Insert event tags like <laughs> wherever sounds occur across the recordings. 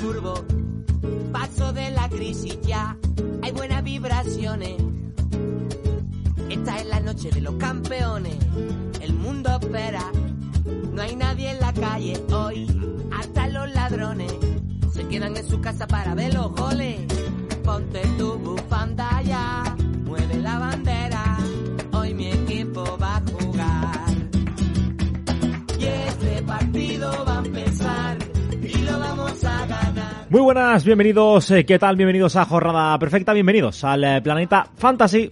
Furbo, paso de la crisis ya, hay buenas vibraciones. Esta es la noche de los campeones, el mundo espera, no hay nadie en la calle hoy, hasta los ladrones se quedan en su casa para ver los goles. Ponte tu bufanda ya, Muy buenas, bienvenidos, eh, ¿qué tal? Bienvenidos a Jornada Perfecta, bienvenidos al eh, Planeta Fantasy.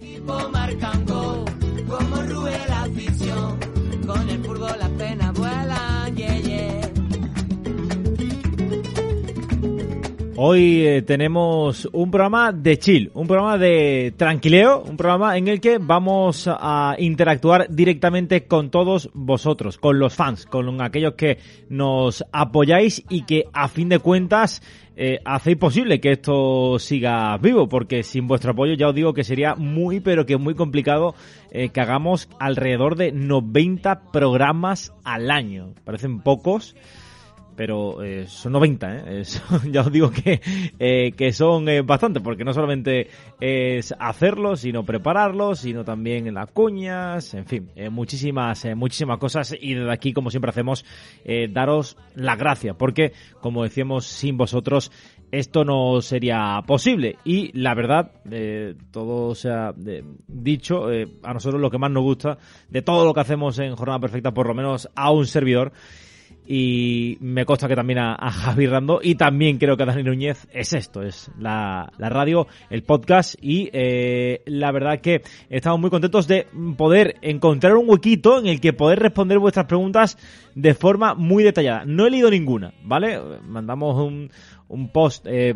Hoy eh, tenemos un programa de chill, un programa de tranquileo, un programa en el que vamos a interactuar directamente con todos vosotros, con los fans, con aquellos que nos apoyáis y que a fin de cuentas eh, hacéis posible que esto siga vivo, porque sin vuestro apoyo ya os digo que sería muy pero que muy complicado eh, que hagamos alrededor de 90 programas al año. Parecen pocos pero eh, son 90, ¿eh? <laughs> Es- ya os digo que, eh, que son eh, bastante, porque no solamente es hacerlo, sino prepararlo, sino también las cuñas, en fin, eh, muchísimas, eh, muchísimas cosas. Y desde aquí, como siempre hacemos, eh, daros las gracias, porque, como decíamos, sin vosotros esto no sería posible. Y la verdad, todo se ha dicho, a nosotros lo que más nos gusta de todo lo que hacemos en Jornada Perfecta, por lo menos a un servidor, y me consta que también a, a Javi Rando y también creo que a Dani Núñez es esto, es la, la radio, el podcast y eh, la verdad que estamos muy contentos de poder encontrar un huequito en el que poder responder vuestras preguntas de forma muy detallada. No he leído ninguna, ¿vale? Mandamos un, un post eh,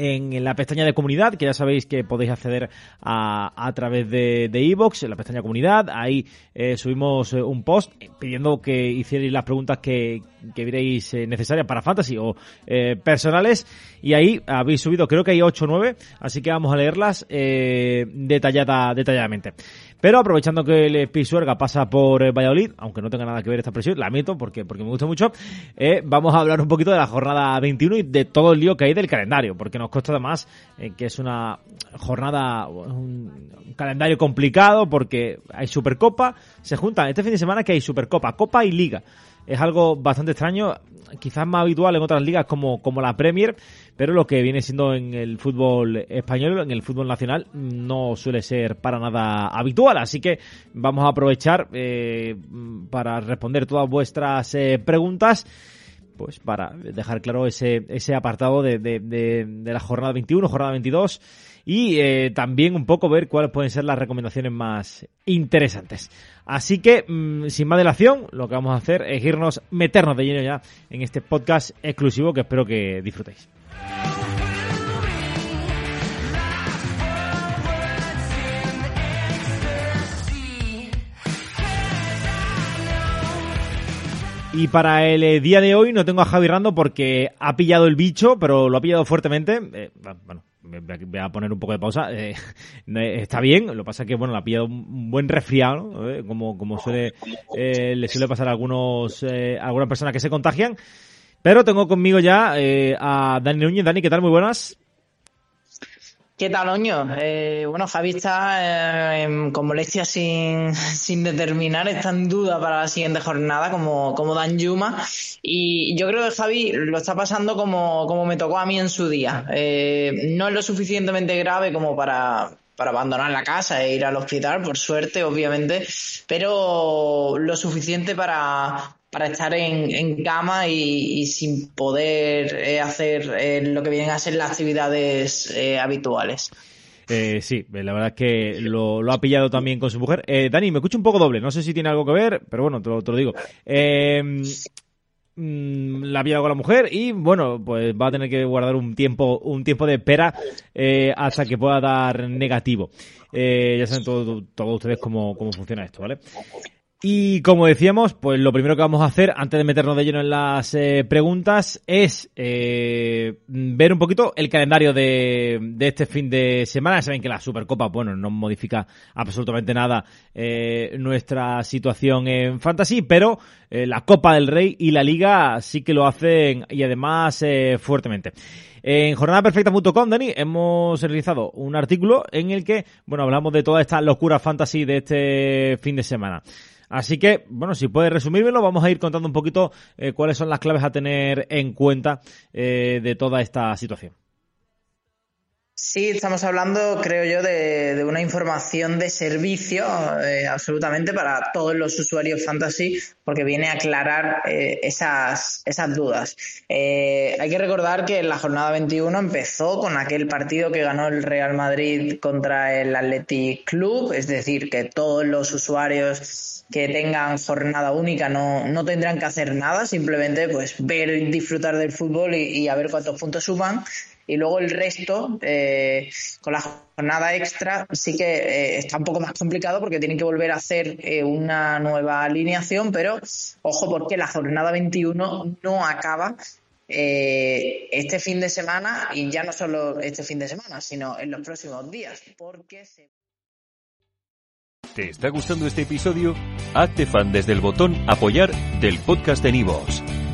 en la pestaña de comunidad, que ya sabéis que podéis acceder a, a través de de iVoox, en la pestaña comunidad. Ahí eh, subimos eh, un post pidiendo que hicierais las preguntas que, que vierais eh, necesarias para Fantasy o eh, personales. Y ahí habéis subido, creo que hay 8 o 9, así que vamos a leerlas eh, detallada, detalladamente. Pero aprovechando que el Pisuerga pasa por eh, Valladolid, aunque no tenga nada que ver esta presión, la meto porque, porque me gusta mucho, eh, vamos a hablar un poquito de la jornada 21 y de todo el lío que hay del calendario, porque nos consta además eh, que es una jornada, un calendario complicado porque hay Supercopa, se juntan este fin de semana que hay Supercopa, Copa y Liga. Es algo bastante extraño, quizás más habitual en otras ligas como, como la Premier, pero lo que viene siendo en el fútbol español, en el fútbol nacional, no suele ser para nada habitual. Así que vamos a aprovechar eh, para responder todas vuestras eh, preguntas pues para dejar claro ese, ese apartado de, de, de, la jornada 21, jornada 22 y eh, también un poco ver cuáles pueden ser las recomendaciones más interesantes. Así que, mmm, sin más dilación, lo que vamos a hacer es irnos, meternos de lleno ya en este podcast exclusivo que espero que disfrutéis. Y para el eh, día de hoy no tengo a Javi Rando porque ha pillado el bicho, pero lo ha pillado fuertemente. Eh, bueno, voy a poner un poco de pausa. <laughs> Eh, está bien, lo que pasa es que bueno, le ha pillado un buen resfriado, como, como suele, le suele pasar a algunos, a algunas personas que se contagian. Pero tengo conmigo ya a Dani Núñez. Dani, ¿qué tal? Muy buenas. ¿Qué tal, Oño? Eh, bueno, Javi está eh, con molestias sin, <laughs> sin determinar, está en duda para la siguiente jornada, como, como Dan Yuma. Y yo creo que Javi lo está pasando como, como me tocó a mí en su día. Eh, no es lo suficientemente grave como para, para abandonar la casa e ir al hospital, por suerte, obviamente, pero lo suficiente para, para estar en, en cama y, sin poder eh, hacer eh, lo que vienen a ser las actividades habituales. sí, la verdad es que lo, ha pillado también con su mujer. Dani, me escucho un poco doble, no sé si tiene algo que ver, pero bueno, te lo, te lo digo. Mm, la vida con la mujer y bueno, pues va a tener que guardar un tiempo, un tiempo de espera eh, hasta que pueda dar negativo. Eh, ya saben todos ustedes cómo, cómo funciona esto, ¿vale? Y como decíamos, pues lo primero que vamos a hacer antes de meternos de lleno en las eh, preguntas es eh, ver un poquito el calendario de, de, este fin de semana. Saben que la Supercopa, bueno, no modifica absolutamente nada eh, nuestra situación en Fantasy, pero la Copa del Rey y la Liga sí que lo hacen y además fuertemente. En jornadaperfecta.com, Dani, hemos realizado un artículo en el que, bueno, hablamos de toda esta locura fantasy de este fin de semana. Así que, bueno, si puedes resumírmelo, vamos a ir contando un poquito eh, cuáles son las claves a tener en cuenta eh, de toda esta situación. Sí, estamos hablando, creo yo, de, una información de servicio eh, absolutamente para todos los usuarios fantasy, porque viene a aclarar esas, esas dudas. hay que recordar que la jornada 21 empezó con aquel partido que ganó el Real Madrid contra el Athletic Club, es decir, que todos los usuarios que tengan jornada única no, no tendrán que hacer nada, simplemente pues ver y disfrutar del fútbol y, a ver cuántos puntos suman. Y luego el resto, eh, con la jornada extra, sí que eh, está un poco más complicado porque tienen que volver a hacer eh, una nueva alineación, pero ojo porque la jornada 21 no acaba este fin de semana y ya no solo este fin de semana, sino en los próximos días. ¿Te está gustando este episodio? Hazte fan desde el botón Apoyar del podcast de Nivos.